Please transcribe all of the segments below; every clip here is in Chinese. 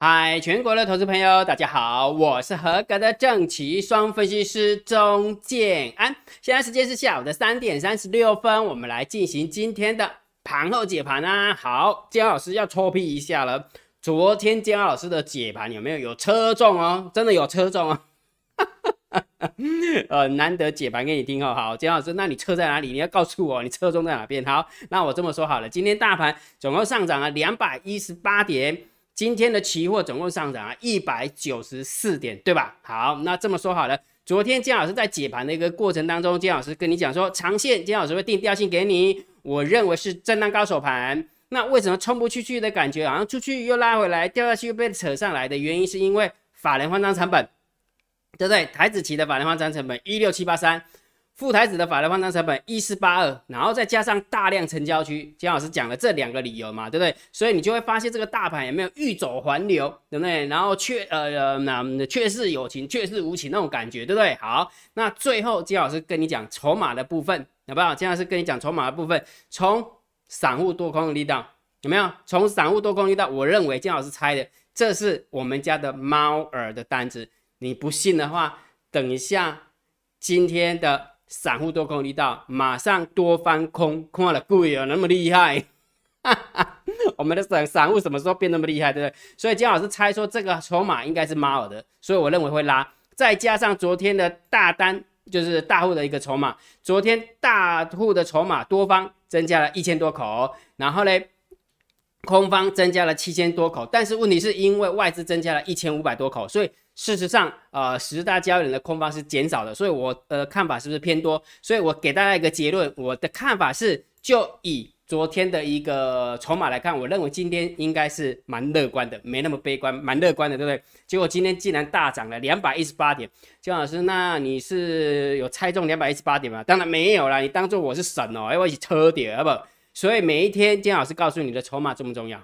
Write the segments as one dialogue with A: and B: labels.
A: 嗨，全国的投资朋友，大家好，我是合格的正奇双分析师钟建安。现在时间是下午的三点三十六分，我们来进行今天的盘后解盘啊。好，姜老师要抽批一下了。昨天姜老师的解盘有没有有车中哦？真的有车中哦。呃，难得解盘给你听哦。好，姜老师，那你车在哪里？你要告诉我你车中在哪边。好，那我这么说好了，今天大盘总共上涨了两百一十八点。今天的期货总共上涨了一百九十四点，对吧？好，那这么说好了，昨天姜老师在解盘的一个过程当中，姜老师跟你讲说，长线姜老师会定调性给你，我认为是震荡高手盘。那为什么冲不出去的感觉，好像出去又拉回来，掉下去又被扯上来的原因，是因为法人换仓成本，对不对？台子期的法人换仓成本一六七八三。副台子的法律换仓成本一四八二，然后再加上大量成交区，姜老师讲了这两个理由嘛，对不对？所以你就会发现这个大盘有没有欲走还流，对不对？然后却呃那却是有情，却是无情那种感觉，对不对？好，那最后姜老师跟你讲筹码的部分，好不好？姜老师跟你讲筹码的部分，从散户多空的力道有没有？从散户多空力道，我认为姜老师猜的，这是我们家的猫耳的单子，你不信的话，等一下今天的。散户多空力道，马上多翻空，空了贵哦，那么厉害，我们的散散户什么时候变那么厉害，对不对？所以姜老师猜说这个筹码应该是猫耳的，所以我认为会拉，再加上昨天的大单，就是大户的一个筹码，昨天大户的筹码多方增加了一千多口，然后呢，空方增加了七千多口，但是问题是因为外资增加了一千五百多口，所以。事实上，呃，十大交易人的空方是减少的，所以我呃看法是不是偏多？所以我给大家一个结论，我的看法是，就以昨天的一个筹码来看，我认为今天应该是蛮乐观的，没那么悲观，蛮乐观的，对不对？结果今天竟然大涨了两百一十八点，姜老师，那你是有猜中两百一十八点吗？当然没有啦，你当做我是神哦，要我一起抽点，好不？所以每一天姜老师告诉你的筹码重不重要？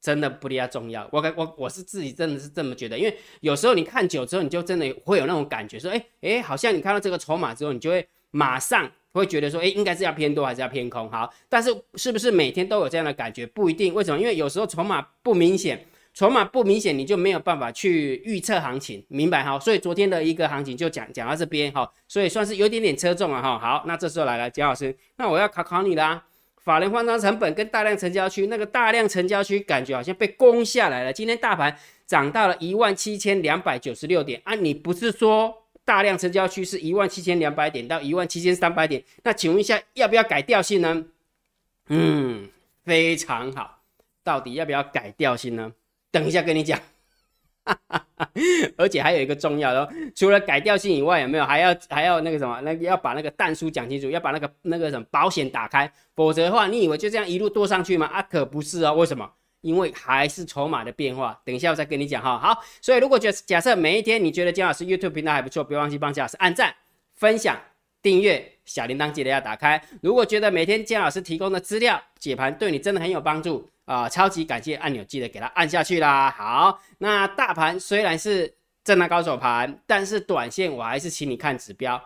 A: 真的不比较重要，我我我是自己真的是这么觉得，因为有时候你看久之后，你就真的会有那种感觉，说，哎哎，好像你看到这个筹码之后，你就会马上会觉得说，哎，应该是要偏多还是要偏空？好，但是是不是每天都有这样的感觉？不一定，为什么？因为有时候筹码不明显，筹码不明显，你就没有办法去预测行情，明白哈？所以昨天的一个行情就讲讲到这边哈，所以算是有点点车重了哈。好，那这时候来了，姜老师，那我要考考你啦。法人换仓成本跟大量成交区，那个大量成交区感觉好像被攻下来了。今天大盘涨到了一万七千两百九十六点啊！你不是说大量成交区是一万七千两百点到一万七千三百点？那请问一下，要不要改调性呢？嗯，非常好。到底要不要改调性呢？等一下跟你讲。而且还有一个重要的，除了改调性以外，有没有还要还要那个什么？那个要把那个蛋书讲清楚，要把那个那个什么保险打开，否则的话，你以为就这样一路剁上去吗？啊，可不是啊！为什么？因为还是筹码的变化。等一下我再跟你讲哈。好，所以如果觉得假设每一天你觉得姜老师 YouTube 频道还不错，别忘记帮姜老师按赞、分享、订阅，小铃铛记得要打开。如果觉得每天姜老师提供的资料解盘对你真的很有帮助。啊，超级感谢按钮，记得给它按下去啦。好，那大盘虽然是震荡高手盘，但是短线我还是请你看指标。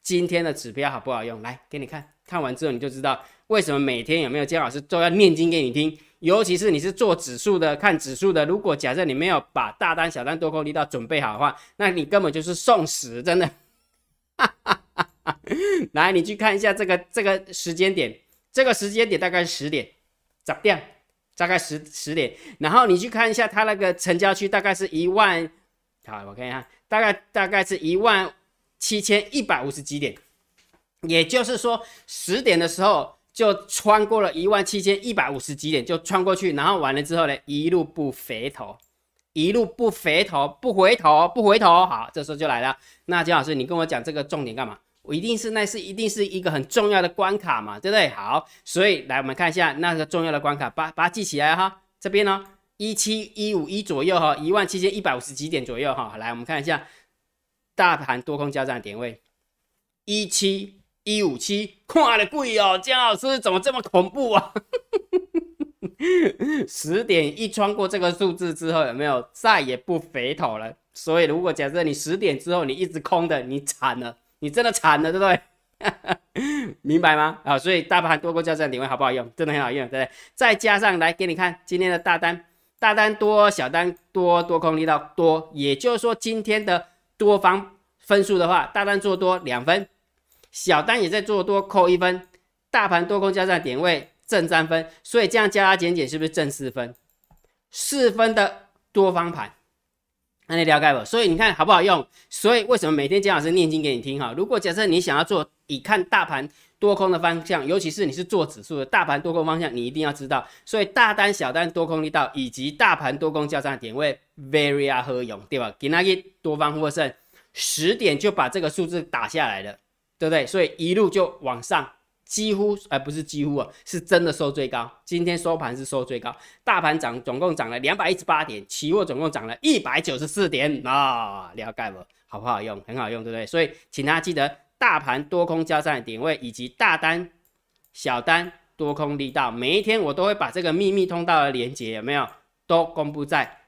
A: 今天的指标好不好用？来给你看，看完之后你就知道为什么每天有没有姜老师都要念经给你听。尤其是你是做指数的，看指数的，如果假设你没有把大单、小单、多空力道准备好的话，那你根本就是送死，真的。来，你去看一下这个这个时间点，这个时间点大概是十点，咋样？大概十十点，然后你去看一下它那个成交区，大概是一万，好，我看一下，大概大概是一万七千一百五十几点，也就是说十点的时候就穿过了一万七千一百五十几点，就穿过去，然后完了之后呢，一路不回头，一路不回头，不回头，不回头，好，这时候就来了。那姜老师，你跟我讲这个重点干嘛？我一定是那是一定是一个很重要的关卡嘛，对不对？好，所以来我们看一下那个重要的关卡，把把它记起来哈。这边呢，一七一五一左右哈，一万七千一百五十几点左右哈。来，我们看一下大盘多空交战点位，一七一五七，跨的贵哦，姜老师怎么这么恐怖啊？十点一穿过这个数字之后，有没有再也不回头了？所以如果假设你十点之后你一直空的，你惨了。你真的惨了，对不对？明白吗？啊，所以大盘多空交战点位好不好用？真的很好用，对不对？再加上来给你看今天的大单，大单多，小单多，多空力道多，也就是说今天的多方分数的话，大单做多两分，小单也在做多扣一分，大盘多空交战点位正三分，所以这样加加减减是不是正四分？四分的多方盘。那你了解不？所以你看好不好用？所以为什么每天姜老师念经给你听哈？如果假设你想要做以看大盘多空的方向，尤其是你是做指数的大盘多空方向，你一定要知道。所以大单、小单多空力道以及大盘多空交叉点位，very 啊合勇，对吧？给那个多方获胜，十点就把这个数字打下来了，对不对？所以一路就往上。几乎，而不是几乎啊，是真的收最高。今天收盘是收最高，大盘涨总共涨了两百一十八点，期货总共涨了一百九十四点啊，了解不？好不好用？很好用，对不对？所以，请大家记得大盘多空交战的点位以及大单、小单多空力道，每一天我都会把这个秘密通道的连接有没有都公布在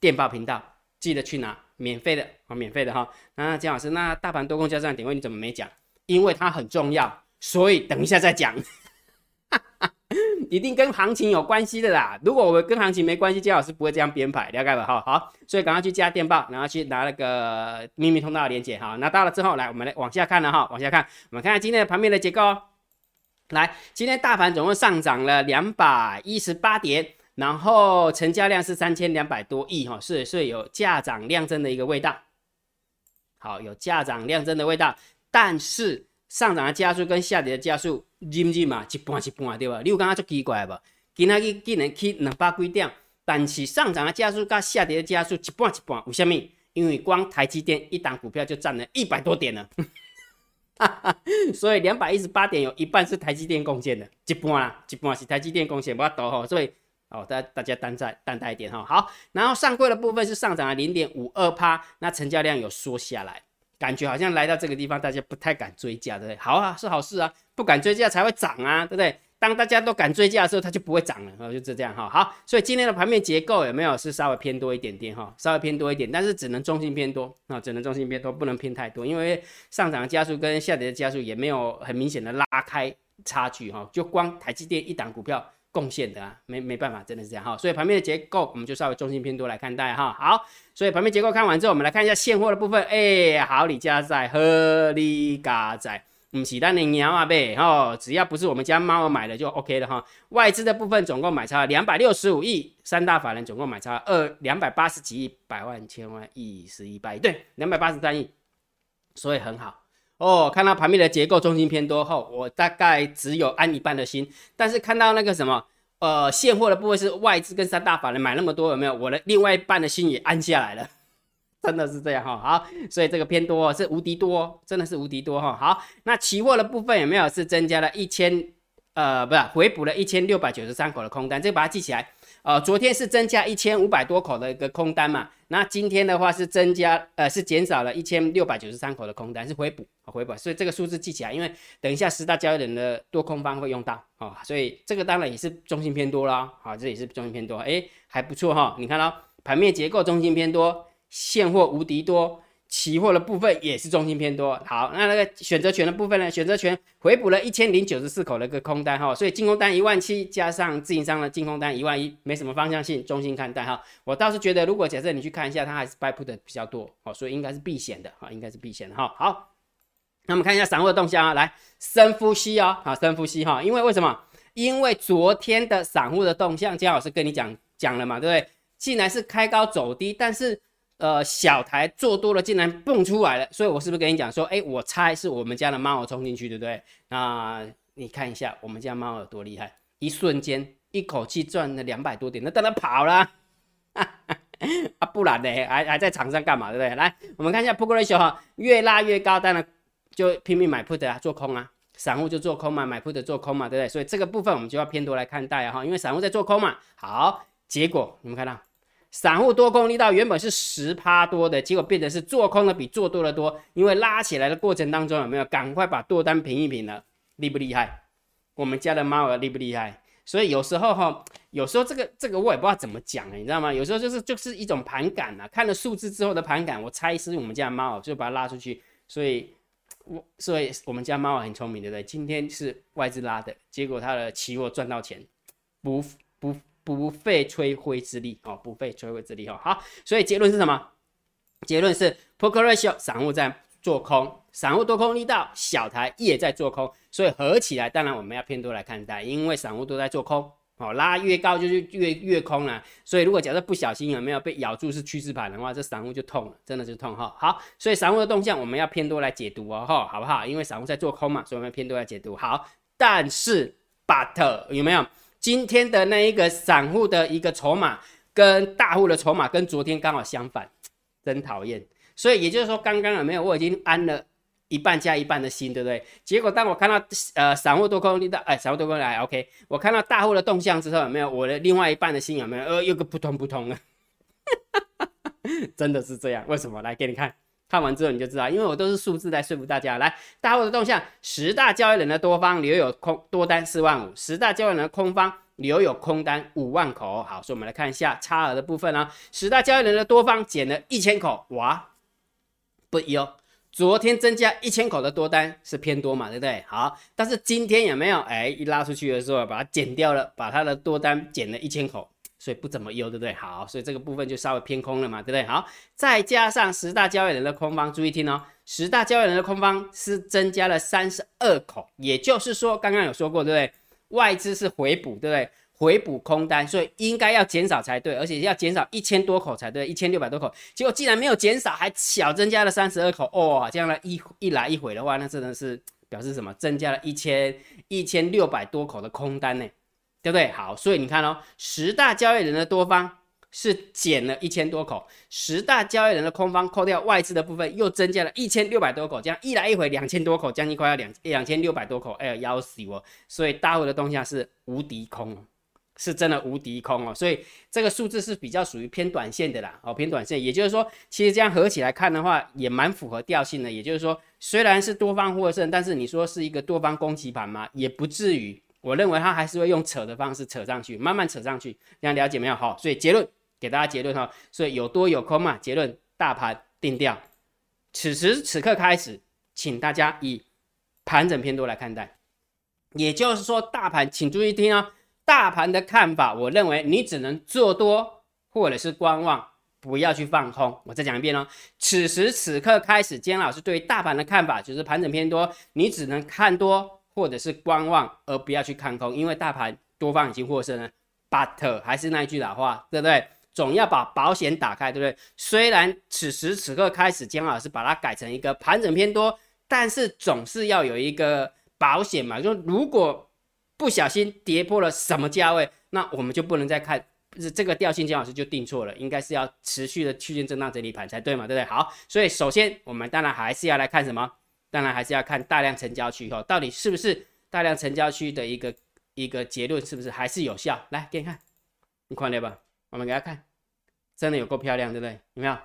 A: 电报频道，记得去拿，免费的啊，免费的哈。那姜老师，那大盘多空交战的点位你怎么没讲？因为它很重要。所以等一下再讲，一定跟行情有关系的啦。如果我跟行情没关系，姜老师不会这样编排，了解吧？哈，好，所以赶快去加电报，然后去拿那个秘密通道的连接，哈，拿到了之后，来，我们来往下看了哈，往下看，我们看看今天的盘面的结构。来，今天大盘总共上涨了两百一十八点，然后成交量是三千两百多亿，哈，是是有价涨量增的一个味道。好，有价涨量增的味道，但是。上涨的加速跟下跌的加速，认认嘛，一半一半对吧？你有感觉足奇怪无？今仔日竟然去两百几点，但是上涨的加速跟下跌的加速一半一半，为什么？因为光台积电一档股票就占了一百多点了，所以两百一十八点有一半是台积电贡献的，一半啦，一半是台积电贡献，不要抖吼。所以哦，大大家担在担待一点哈。好，然后上柜的部分是上涨了零点五二趴，那成交量有缩下来。感觉好像来到这个地方，大家不太敢追价，对不对？好啊，是好事啊，不敢追价才会涨啊，对不对？当大家都敢追价的时候，它就不会涨了，哦，就这样哈。好，所以今天的盘面结构有没有是稍微偏多一点点哈？稍微偏多一点，但是只能中性偏多啊，只能中性偏多，不能偏太多，因为上涨的加速跟下跌的加速也没有很明显的拉开差距哈，就光台积电一档股票。贡献的啊，没没办法，真的是这样哈。所以盘面的结构，我们就稍微中心偏多来看待哈。好，所以盘面结构看完之后，我们来看一下现货的部分。哎，好，李家仔合理嘎仔，唔是单的鸟啊呗哈。只要不是我们家猫买的就 OK 了哈。外资的部分总共买超两百六十五亿，三大法人总共买超二两百八十几亿，百万千万亿十亿百亿，对，两百八十三亿，所以很好。哦，看到盘面的结构中心偏多后，我大概只有安一半的心。但是看到那个什么，呃，现货的部分是外资跟三大法人买那么多，有没有？我的另外一半的心也安下来了，真的是这样哈。好，所以这个偏多是无敌多，真的是无敌多哈。好，那期货的部分有没有是增加了一千，呃，不是回补了一千六百九十三口的空单，这个把它记起来。呃，昨天是增加一千五百多口的一个空单嘛，那今天的话是增加，呃，是减少了一千六百九十三口的空单，是回补，回补，所以这个数字记起来，因为等一下十大交易人的多空方会用到，啊，所以这个当然也是中心偏多啦，好，这也是中心偏多，哎，还不错哈，你看到盘面结构中心偏多，现货无敌多。期货的部分也是中心偏多，好，那那个选择权的部分呢？选择权回补了一千零九十四口的一个空单哈，所以进攻单一万七加上自营商的进攻单一万一，没什么方向性，中心看待哈。我倒是觉得，如果假设你去看一下，它还是 buy put 的比较多，哦，所以应该是避险的哈，应该是避险的哈。好，那我们看一下散户的动向啊，来深呼吸哦，好，深呼吸哈，因为为什么？因为昨天的散户的动向，姜老师跟你讲讲了嘛，对不对？既然是开高走低，但是呃，小台做多了，竟然蹦出来了，所以我是不是跟你讲说，哎，我猜是我们家的猫儿冲进去，对不对？那你看一下我们家猫儿多厉害，一瞬间一口气赚了两百多点，那当然跑了，啊，不然呢，还还在场上干嘛，对不对？来，我们看一下 put ratio 哈，越拉越高，当然就拼命买 put 啊，做空啊，散户就做空嘛，买 put 做空嘛，对不对？所以这个部分我们就要偏多来看待啊，哈，因为散户在做空嘛。好，结果你们看到。散户多空力道原本是十趴多的，结果变成是做空的比做多的多，因为拉起来的过程当中有没有赶快把多单平一平了，厉不厉害？我们家的猫儿厉不厉害？所以有时候哈，有时候这个这个我也不知道怎么讲你知道吗？有时候就是就是一种盘感啊，看了数字之后的盘感，我猜是我们家的猫儿就把它拉出去，所以我所以我们家猫儿很聪明，对不对？今天是外资拉的，结果它的期货赚到钱，不不。不费吹灰之力哦，不费吹灰之力哦。好，所以结论是什么？结论是 poker ratio 散户在做空，散户多空力道小台也在做空，所以合起来，当然我们要偏多来看待，因为散户都在做空。好，拉越高就是越越空了，所以如果假设不小心有没有被咬住是趋势盘的话，这散户就痛了，真的就痛哈。好，所以散户的动向我们要偏多来解读哦，哈，好不好？因为散户在做空嘛，所以我们要偏多来解读。好，但是 but 有没有今天的那一个散户的一个筹码跟大户的筹码跟昨天刚好相反，真讨厌。所以也就是说，刚刚有没有我已经安了。一半加一半的心，对不对？结果当我看到呃散户多空力道，哎，散户多空来，OK，我看到大户的动向之后，有没有我的另外一半的心有没有？呃，又个扑通扑通的，真的是这样？为什么？来给你看，看完之后你就知道，因为我都是数字在说服大家。来，大户的动向，十大交易人的多方留有空多单四万五，十大交易人的空方留有空单五万口。好，所以我们来看一下差额的部分啊，十大交易人的多方减了一千口，哇，不优。昨天增加一千口的多单是偏多嘛，对不对？好，但是今天有没有？哎，一拉出去的时候把它减掉了，把它的多单减了一千口，所以不怎么优，对不对？好，所以这个部分就稍微偏空了嘛，对不对？好，再加上十大交易人的空方，注意听哦，十大交易人的空方是增加了三十二口，也就是说，刚刚有说过，对不对？外资是回补，对不对？回补空单，所以应该要减少才对，而且要减少一千多口才对，一千六百多口。结果既然没有减少，还小增加了三十二口，哦，这样的一一来一回的话，那真的是表示什么？增加了一千一千六百多口的空单呢，对不对？好，所以你看哦，十大交易人的多方是减了一千多口，十大交易人的空方扣掉外资的部分，又增加了一千六百多口，这样一来一回两千多口，将近快要两两千六百多口，哎呀，要死我！所以大户的动向是无敌空。是真的无敌空哦，所以这个数字是比较属于偏短线的啦，哦，偏短线，也就是说，其实这样合起来看的话，也蛮符合调性的。也就是说，虽然是多方获胜，但是你说是一个多方攻击盘吗？也不至于。我认为它还是会用扯的方式扯上去，慢慢扯上去，这样了解没有？好，所以结论给大家结论哈，所以有多有空嘛，结论大盘定调。此时此刻开始，请大家以盘整偏多来看待，也就是说，大盘请注意听啊。大盘的看法，我认为你只能做多或者是观望，不要去放空。我再讲一遍哦，此时此刻开始，姜老师对大盘的看法就是盘整偏多，你只能看多或者是观望，而不要去看空，因为大盘多方已经获胜了。But 还是那一句老话，对不对？总要把保险打开，对不对？虽然此时此刻开始，姜老师把它改成一个盘整偏多，但是总是要有一个保险嘛，就如果。不小心跌破了什么价位，那我们就不能再看，是这个调性，姜老师就定错了，应该是要持续的区间震荡整理盘才对嘛，对不对？好，所以首先我们当然还是要来看什么？当然还是要看大量成交区后到底是不是大量成交区的一个一个结论是不是还是有效？来给你看，你看了吧？我们给他看，真的有够漂亮，对不对？有没有？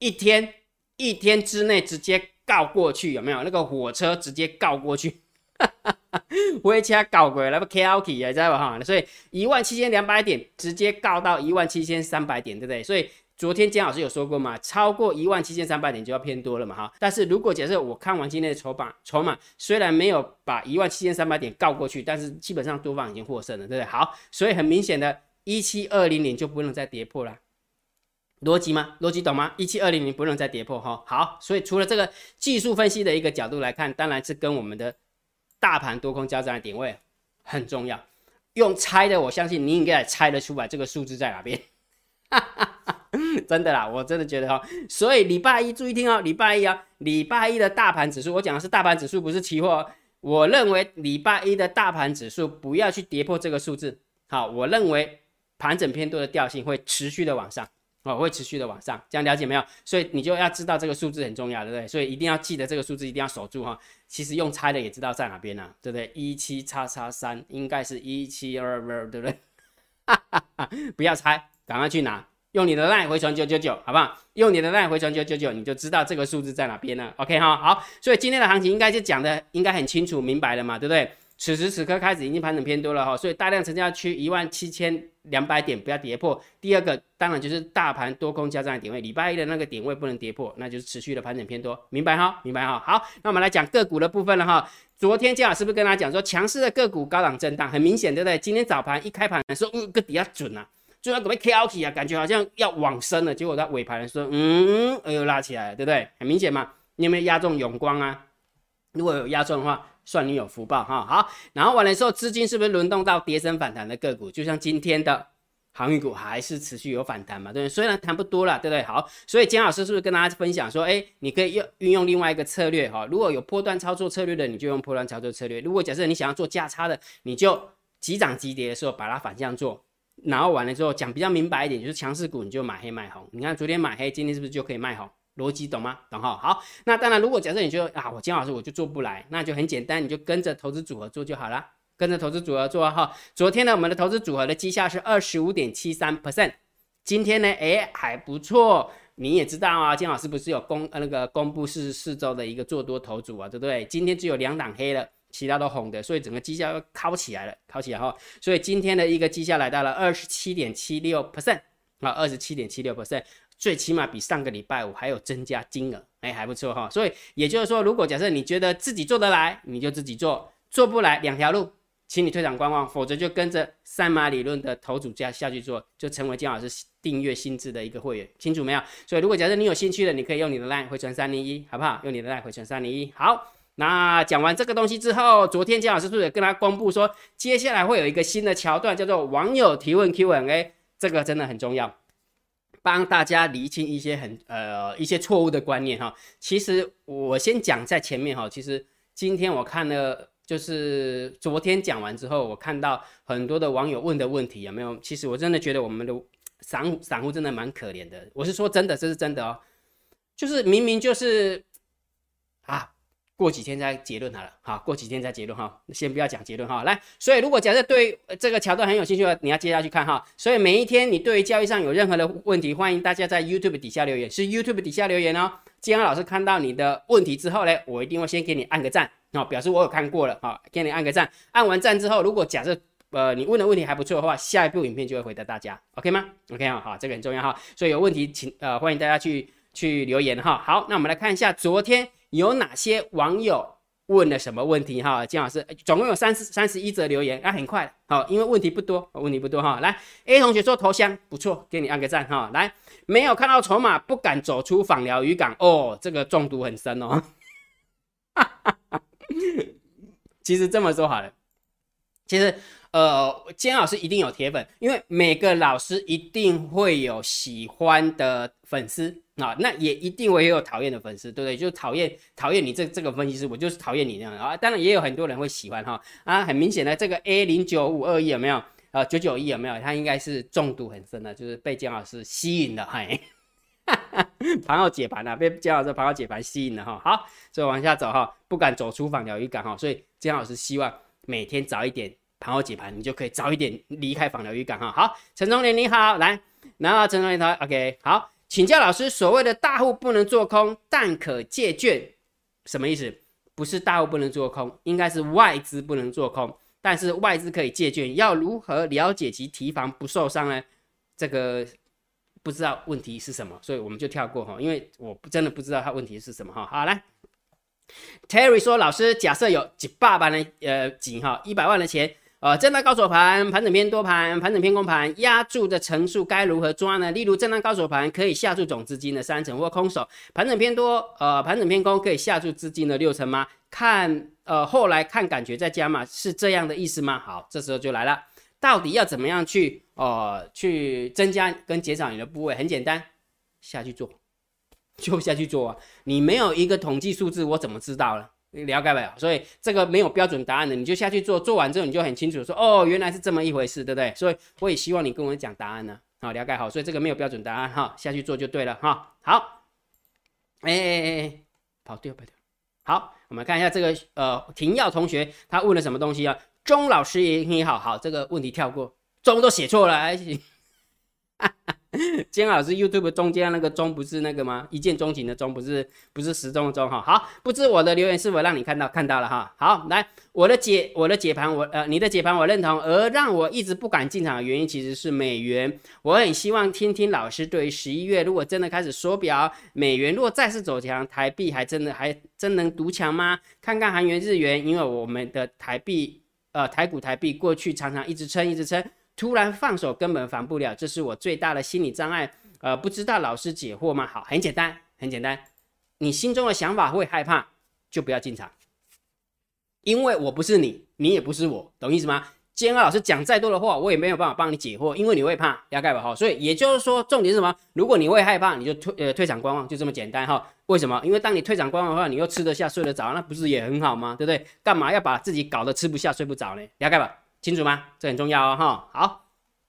A: 一天一天之内直接告过去，有没有？那个火车直接告过去。哈哈哈，回家搞鬼了不 k o k 也，知道吧哈？所以一万七千两百点直接告到一万七千三百点，对不对？所以昨天姜老师有说过嘛，超过一万七千三百点就要偏多了嘛哈。但是如果假设我看完今天的筹码，筹码虽然没有把一万七千三百点告过去，但是基本上多方已经获胜了，对不对？好，所以很明显的，一七二零零就不能再跌破了，逻辑吗？逻辑懂吗？一七二零零不能再跌破哈。好，所以除了这个技术分析的一个角度来看，当然是跟我们的。大盘多空交战的点位很重要，用猜的，我相信你应该也猜得出来这个数字在哪边。真的啦，我真的觉得哈，所以礼拜一注意听哦，礼拜一啊，礼拜一的大盘指数，我讲的是大盘指数，不是期货。我认为礼拜一的大盘指数不要去跌破这个数字。好，我认为盘整偏多的调性会持续的往上。哦，会持续的往上，这样了解没有？所以你就要知道这个数字很重要，对不对？所以一定要记得这个数字，一定要守住哈。其实用猜的也知道在哪边呢，对不对？一七叉叉三应该是一七二二，对不对？哈 哈不要猜，赶快去拿，用你的 line 回传九九九，好不好？用你的 line 回传九九九，你就知道这个数字在哪边了。OK 哈，好。所以今天的行情应该就讲的应该很清楚明白了嘛，对不对？此时此刻开始已经盘整偏多了哈，所以大量成交区一万七千两百点不要跌破。第二个当然就是大盘多空交战的点位，礼拜一的那个点位不能跌破，那就是持续的盘整偏多，明白哈？明白哈？好，那我们来讲个股的部分了哈。昨天姜老师不是跟大家讲说，强势的个股高档震荡，很明显对不对？今天早盘一开盘的时候，嗯，个底下准啊，就要准备 K O K 啊，感觉好像要往生了，结果在尾盘的时候，嗯，哎呦拉起来了，对不对？很明显嘛，你有没有压中永光啊？如果有压中的话。算你有福报哈，好，然后完了之后，资金是不是轮动到跌升反弹的个股？就像今天的航运股还是持续有反弹嘛，对不对？虽然谈不多了，对不对？好，所以姜老师是不是跟大家分享说，哎，你可以用运用另外一个策略哈，如果有波段操作策略的，你就用波段操作策略；如果假设你想要做价差的，你就急涨急跌的时候把它反向做。然后完了之后讲比较明白一点，就是强势股你就买黑卖红。你看昨天买黑，今天是不是就可以卖红？逻辑懂吗？懂哈？好，那当然，如果假设你觉得啊，我金老师我就做不来，那就很简单，你就跟着投资组合做就好了，跟着投资组合做哈。昨天呢，我们的投资组合的绩效是二十五点七三 percent，今天呢，哎还不错。你也知道啊，金老师不是有公呃那个公布四十四周的一个做多头组啊，对不对？今天只有两档黑了，其他都红的，所以整个绩效又靠起来了，靠起来哈。所以今天的一个绩效来到了二十七点七六 percent 啊，二十七点七六 percent。最起码比上个礼拜五还有增加金额，哎，还不错哈。所以也就是说，如果假设你觉得自己做得来，你就自己做；做不来，两条路，请你退场观望，否则就跟着三马理论的头主家下去做，就成为金老师订阅薪资的一个会员，清楚没有？所以如果假设你有兴趣的，你可以用你的 line 回传三零一，好不好？用你的 line 回传三零一。好，那讲完这个东西之后，昨天金老师是不是也跟他公布说，接下来会有一个新的桥段，叫做网友提问 Q&A，这个真的很重要。帮大家厘清一些很呃一些错误的观念哈，其实我先讲在前面哈，其实今天我看了就是昨天讲完之后，我看到很多的网友问的问题有没有？其实我真的觉得我们的散户散户真的蛮可怜的，我是说真的，这是真的哦，就是明明就是啊。过几天再结论好了，好，过几天再结论哈，先不要讲结论哈。来，所以如果假设对这个桥段很有兴趣的，你要接下去看哈。所以每一天你对于交易上有任何的问题，欢迎大家在 YouTube 底下留言，是 YouTube 底下留言哦。金安老师看到你的问题之后呢，我一定会先给你按个赞，哦，表示我有看过了，好，给你按个赞。按完赞之后，如果假设呃你问的问题还不错的话，下一部影片就会回答大家，OK 吗？OK 啊，好，这个很重要哈。所以有问题请呃欢迎大家去去留言哈。好，那我们来看一下昨天。有哪些网友问了什么问题？哈，金老师总共有三十三十一则留言，啊，很快，好，因为问题不多，问题不多哈。来，A 同学说头像不错，给你按个赞哈。来，没有看到筹码，不敢走出访寮渔港哦，这个中毒很深哦。其实这么说好了，其实呃，金老师一定有铁粉，因为每个老师一定会有喜欢的粉丝。啊，那也一定会有讨厌的粉丝，对不对？就讨厌讨厌你这这个分析师，我就是讨厌你那样啊。当然也有很多人会喜欢哈啊，很明显的这个 A 零九五二一有没有？呃，九九一有没有？他应该是中毒很深的，就是被姜老师吸引了，嘿，盘后解盘啊，被姜老师盘后解盘吸引了哈。好，所以往下走哈，不敢走出访疗渔港哈，所以姜老师希望每天早一点盘后解盘，你就可以早一点离开访疗渔港哈。好，陈忠连你好，来，然后陈忠连他 OK 好。请教老师，所谓的大户不能做空，但可借券，什么意思？不是大户不能做空，应该是外资不能做空，但是外资可以借券，要如何了解其提防不受伤呢？这个不知道问题是什么，所以我们就跳过哈，因为我不真的不知道他问题是什么哈。好来，Terry 说，老师假设有几百万的呃几哈一百万的钱。呃，震荡高手盘、盘整偏多盘、盘整偏空盘，压住的层数该如何抓呢？例如，震荡高手盘可以下注总资金的三成或空手，盘整偏多，呃，盘整偏空可以下注资金的六成吗？看，呃，后来看感觉再加码，是这样的意思吗？好，这时候就来了，到底要怎么样去，呃，去增加跟减少你的部位？很简单，下去做，就下去做啊！你没有一个统计数字，我怎么知道了？了解没有？所以这个没有标准答案的，你就下去做，做完之后你就很清楚，说哦，原来是这么一回事，对不对？所以我也希望你跟我讲答案呢。好，了解好，所以这个没有标准答案哈，下去做就对了哈。好，哎哎哎，跑掉跑掉。好，我们看一下这个呃，廷耀同学他问了什么东西啊？钟老师也你好，好，这个问题跳过，钟都写错了，还行。金老师 YouTube 中间那个钟不是那个吗？一见钟情的钟不是不是时钟的钟哈。好，不知我的留言是否让你看到看到了哈。好，来我的解我的解盘我呃你的解盘我认同，而让我一直不敢进场的原因其实是美元。我很希望听听老师对于十一月如果真的开始缩表，美元如果再次走强，台币还真的还真能独强吗？看看韩元日元，因为我们的台币呃台股台币过去常常一直撑一直撑。突然放手根本防不了，这是我最大的心理障碍。呃，不知道老师解惑吗？好，很简单，很简单。你心中的想法会害怕，就不要进场。因为我不是你，你也不是我，懂意思吗？今天老师讲再多的话，我也没有办法帮你解惑，因为你会怕，了解吧？哈，所以也就是说，重点是什么？如果你会害怕，你就退呃退场观望，就这么简单哈。为什么？因为当你退场观望的话，你又吃得下睡得着，那不是也很好吗？对不对？干嘛要把自己搞得吃不下睡不着呢？了解吧？清楚吗？这很重要哦，哈。好，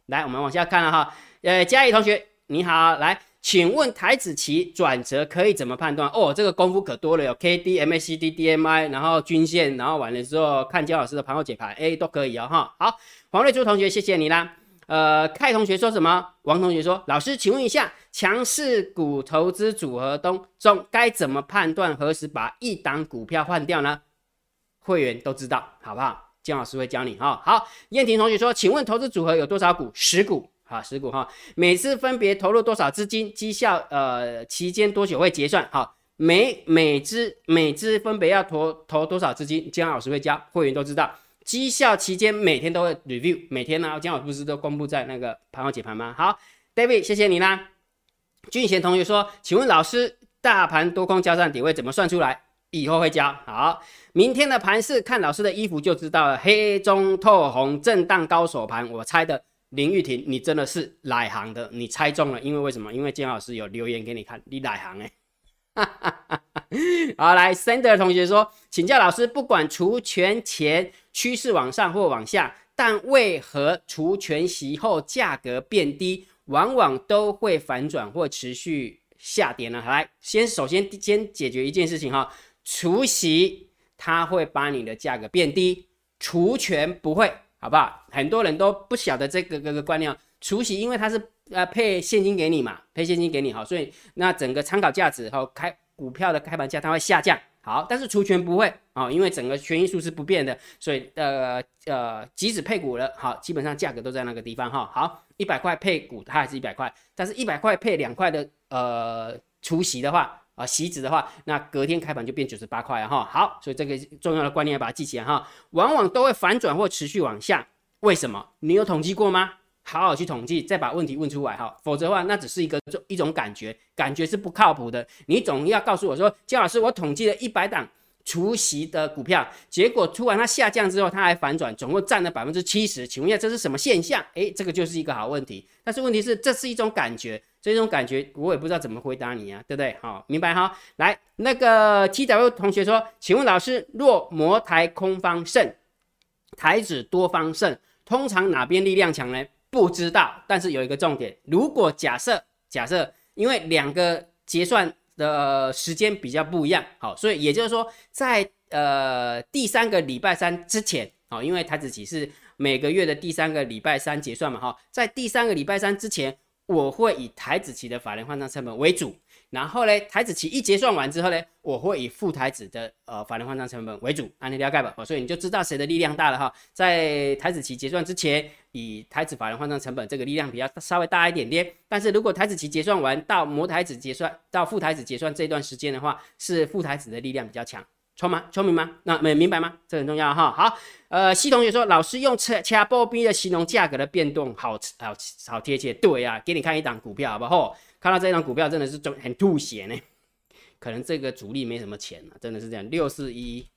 A: 来，我们往下看了哈。呃，嘉义同学你好，来，请问台子期转折可以怎么判断？哦，这个功夫可多了，有 K D M A C D D M I，然后均线，然后完了之后看焦老师的盘后解盘，哎，都可以哦，哈。好，黄瑞珠同学，谢谢你啦。呃，凯同学说什么？王同学说，老师，请问一下，强势股投资组合中中该怎么判断何时把一档股票换掉呢？会员都知道，好不好？姜老师会教你哈。好，燕婷同学说，请问投资组合有多少股？十股，好，十股哈。每次分别投入多少资金？绩效呃期间多久会结算？好，每每支每支分别要投投多少资金？姜老师会教，会员都知道。绩效期间每天都会 review，每天呢，姜老师不是都公布在那个盘后解盘吗？好，David，谢谢你啦。俊贤同学说，请问老师，大盘多空交战点位怎么算出来？以后会教。好，明天的盘市看老师的衣服就知道了，黑中透红，震荡高手盘。我猜的林玉婷，你真的是来行的，你猜中了。因为为什么？因为金老师有留言给你看，你来行哎。好，来 Sender 同学说，请教老师，不管除权前趋势往上或往下，但为何除权息后价格变低，往往都会反转或持续下跌呢？来，先首先先解决一件事情哈。除息它会把你的价格变低，除权不会，好不好？很多人都不晓得这个这个观念。除息因为它是呃配现金给你嘛，配现金给你好，所以那整个参考价值和开股票的开盘价它会下降。好，但是除权不会啊，因为整个权益数是不变的，所以呃呃即使配股了，好，基本上价格都在那个地方哈。好，一百块配股它还是一百块，但是一百块配两块的呃除息的话。啊，席子的话，那隔天开盘就变九十八块了哈。好，所以这个重要的观念要把它记起来哈。往往都会反转或持续往下，为什么？你有统计过吗？好好去统计，再把问题问出来哈。否则的话，那只是一个一种感觉，感觉是不靠谱的。你总要告诉我说，姜老师，我统计了一百档。除息的股票，结果突然它下降之后，它还反转，总共占了百分之七十。请问一下，这是什么现象？诶，这个就是一个好问题。但是问题是，这是一种感觉，这种感觉我也不知道怎么回答你啊，对不对？好，明白哈。来，那个 T W 同学说，请问老师，若摩台空方胜，台指多方胜，通常哪边力量强呢？不知道。但是有一个重点，如果假设假设，因为两个结算。的时间比较不一样，好，所以也就是说，在呃第三个礼拜三之前，好，因为台子期是每个月的第三个礼拜三结算嘛，哈，在第三个礼拜三之前，我会以台子期的法人换仓成本为主。然后呢，台子期一结算完之后呢，我会以副台子的呃法人换仓成本为主，按你了解吧？哦，所以你就知道谁的力量大了哈。在台子期结算之前，以台子法人换仓成本这个力量比较稍微大一点点。但是如果台子期结算完到模台子结算到副台子结算这段时间的话，是副台子的力量比较强，聪吗？聪明吗？那没明白吗？这很重要哈。好，呃，系同学说老师用掐掐波比的形容价格的变动，好好好贴切。对呀，给你看一档股票好不好？看到这张股票真的是很吐血呢，可能这个主力没什么钱啊，真的是这样。六四一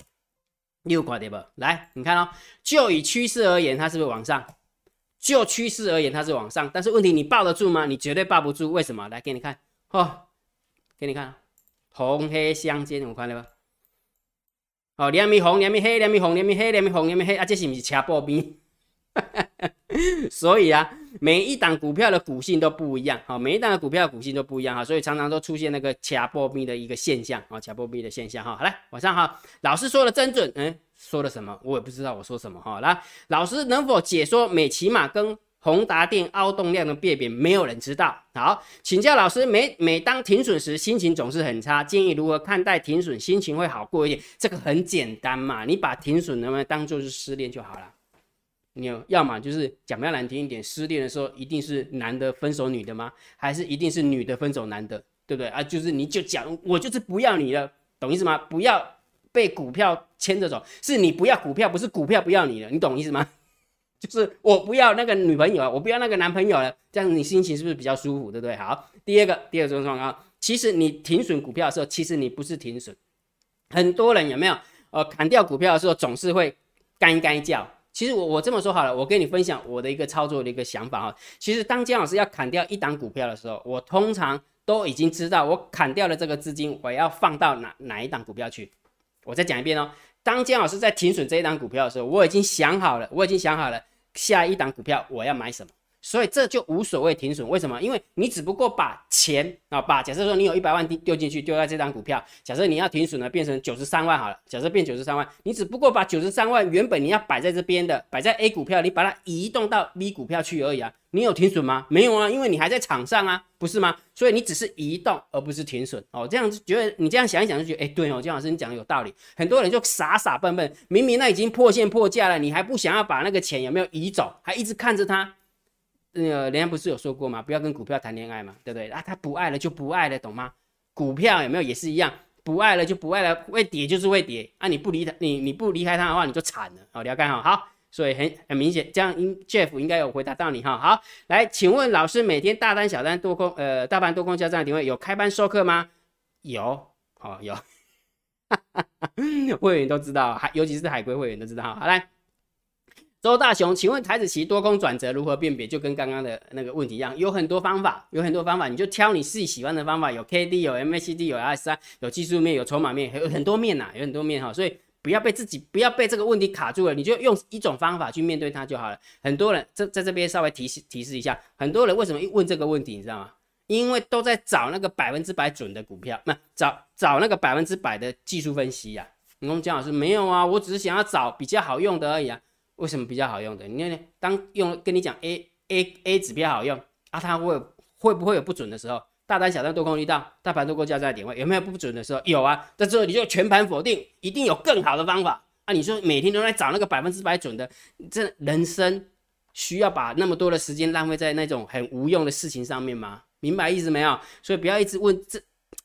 A: 六块对不？来，你看哦，就以趋势而言，它是不是往上？就趋势而言，它是往上。但是问题，你抱得住吗？你绝对抱不住。为什么？来给你看哦，给你看，红黑相间，我看到吧？哦，两米红，两米黑，两米红，两米黑，两米红，两米黑啊，这是不是车波边？所以啊，每一档股票的股性都不一样，好，每一档的股票的股性都不一样哈，所以常常都出现那个卡波比的一个现象啊，卡波比的现象哈。好来，晚上哈，老师说的真准，嗯，说了什么？我也不知道我说什么哈。来，老师能否解说美骑马跟宏达电凹动量的变别，没有人知道。好，请教老师，每每当停损时，心情总是很差，建议如何看待停损，心情会好过一点？这个很简单嘛，你把停损能不能当做是失恋就好了。你有要么就是讲比较难听一点，失恋的时候一定是男的分手女的吗？还是一定是女的分手男的？对不对啊？就是你就讲我就是不要你了，懂意思吗？不要被股票牵着走，是你不要股票，不是股票不要你了，你懂意思吗？就是我不要那个女朋友了，我不要那个男朋友了，这样你心情是不是比较舒服，对不对？好，第二个，第二种状况，其实你停损股票的时候，其实你不是停损，很多人有没有？呃，砍掉股票的时候总是会干干叫。其实我我这么说好了，我跟你分享我的一个操作的一个想法哈。其实当姜老师要砍掉一档股票的时候，我通常都已经知道我砍掉了这个资金我要放到哪哪一档股票去。我再讲一遍哦，当姜老师在停损这一档股票的时候，我已经想好了，我已经想好了。下一档股票我要买什么，所以这就无所谓停损。为什么？因为你只不过把钱啊，把假设说你有一百万丢丢进去，丢在这张股票。假设你要停损了，变成九十三万好了。假设变九十三万，你只不过把九十三万原本你要摆在这边的，摆在 A 股票，你把它移动到 B 股票去而已啊。你有停损吗？没有啊，因为你还在场上啊，不是吗？所以你只是移动，而不是停损哦。这样子觉得，你这样想一想就觉得，哎，对哦，姜老师你讲的有道理。很多人就傻傻笨笨，明明那已经破线破价了，你还不想要把那个钱有没有移走，还一直看着它。那个人家不是有说过吗？不要跟股票谈恋爱嘛，对不对？啊，他不爱了就不爱了，懂吗？股票有没有也是一样，不爱了就不爱了，会跌就是会跌啊。你不离他，你你不离开他的话，你就惨了。好，了解好，好。所以很很明显，这样应 Jeff 应该有回答到你哈。好，来，请问老师每天大单、小单、多空，呃，大盘多空交战的点位有开班授课吗？有，好有，会员都知道，还尤其是海归会员都知道。好来，周大雄，请问台子期多空转折如何辨别？就跟刚刚的那个问题一样，有很多方法，有很多方法，你就挑你自己喜欢的方法。有 K D，有 M A C D，有 rs 三，有技术面，有筹码面，有很多面呐，有很多面哈。所以。不要被自己不要被这个问题卡住了，你就用一种方法去面对它就好了。很多人这在这边稍微提示提示一下，很多人为什么一问这个问题，你知道吗？因为都在找那个百分之百准的股票，那找找那个百分之百的技术分析呀。你跟姜老师没有啊，我只是想要找比较好用的而已啊。为什么比较好用的？你看，当用跟你讲 A A A 指标好用啊，它会会不会有不准的时候？大单、小单多空力道，大盘多空交战点位有没有不准的时候？有啊，在这你就全盘否定，一定有更好的方法啊！你说每天都在找那个百分之百准的，这人生需要把那么多的时间浪费在那种很无用的事情上面吗？明白意思没有？所以不要一直问这，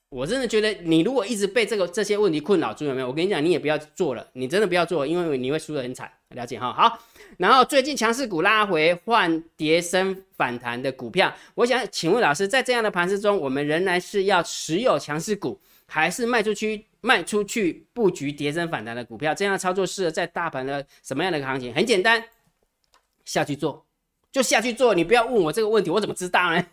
A: 我真的觉得你如果一直被这个这些问题困扰住，有没有？我跟你讲，你也不要做了，你真的不要做，因为你会输得很惨。了解哈，好。然后最近强势股拉回换跌升反弹的股票，我想请问老师，在这样的盘势中，我们仍然是要持有强势股，还是卖出去卖出去布局跌升反弹的股票？这样操作适合在大盘的什么样的一个行情？很简单，下去做就下去做，你不要问我这个问题，我怎么知道呢？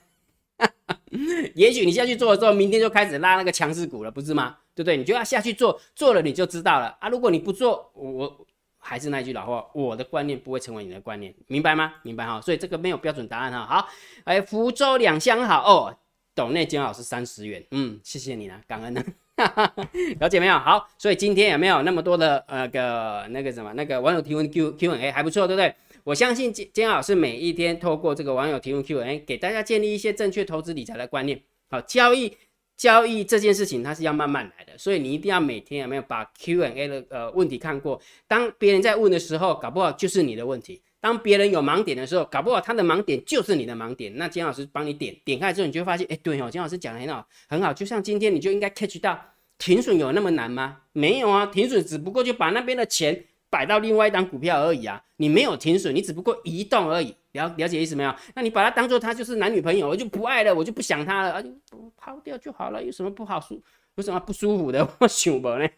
A: 也许你下去做了之后，明天就开始拉那个强势股了，不是吗？对不对？你就要下去做，做了你就知道了啊。如果你不做，我。还是那句老话，我的观念不会成为你的观念，明白吗？明白哈，所以这个没有标准答案哈。好，哎，福州两相好哦，董内金老师三十元，嗯，谢谢你啦，感恩呢，了解没有？好，所以今天有没有那么多的呃个那个什么那个网友提问 Q Q A 还不错，对不对？我相信金金老师每一天透过这个网友提问 Q A 给大家建立一些正确投资理财的观念，好，交易。交易这件事情，它是要慢慢来的，所以你一定要每天有没有把 Q&A 的呃问题看过？当别人在问的时候，搞不好就是你的问题；当别人有盲点的时候，搞不好他的盲点就是你的盲点。那金老师帮你点点开之后，你就会发现，哎，对哦，金老师讲的很好，很好。就像今天你就应该 catch 到停损有那么难吗？没有啊，停损只不过就把那边的钱。摆到另外一档股票而已啊，你没有停损，你只不过移动而已，了了解意思没有？那你把它当做他就是男女朋友，我就不爱了，我就不想他了，啊，就抛掉就好了，有什么不好舒，有什么不舒服的？我想不呢，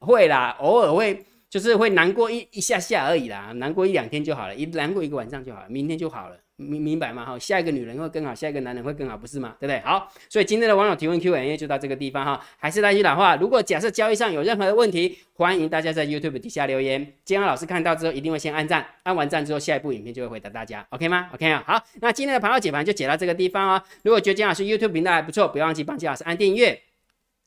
A: 会啦，偶尔会。就是会难过一一下下而已啦，难过一两天就好了，一难过一个晚上就好了，明天就好了，明明白吗？哈，下一个女人会更好，下一个男人会更好，不是吗？对不对？好，所以今天的网友提问 Q&A 就到这个地方哈。还是那句老话，如果假设交易上有任何的问题，欢迎大家在 YouTube 底下留言，金安老师看到之后一定会先按赞，按完赞之后下一部影片就会回答大家，OK 吗？OK 啊，好，那今天的盘后解盘就解到这个地方哦。如果觉得金老师 YouTube 频道还不错，不要忘记帮金老师按订阅。